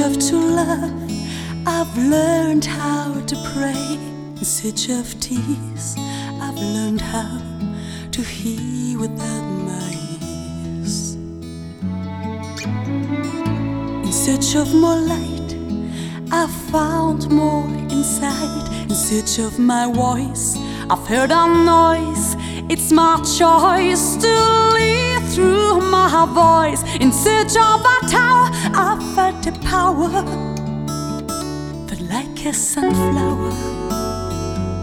of true love, I've learned how to pray. In search of tears, I've learned how to hear without my ears. In search of more light, I've found more insight. In search of my voice, I've heard a noise. It's my choice to live through my voice. In search of a tower, The power. But like a sunflower,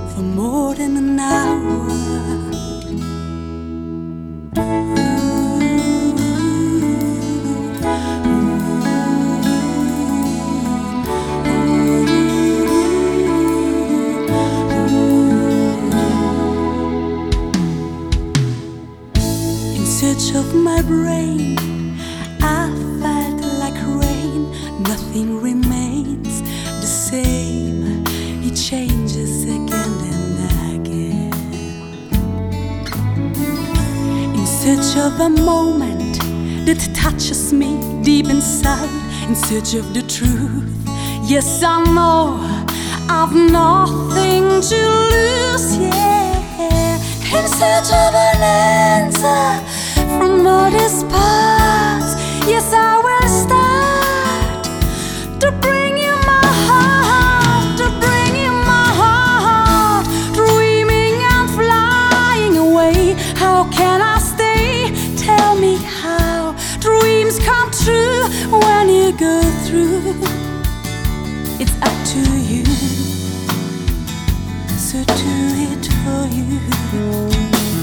for more than an hour. In search of my brain, I. Nothing remains the same. It changes again and again. In search of a moment that touches me deep inside. In search of the truth. Yes, I know I've nothing to lose. Yeah. In search of an answer true. It's up to you. So do it for you.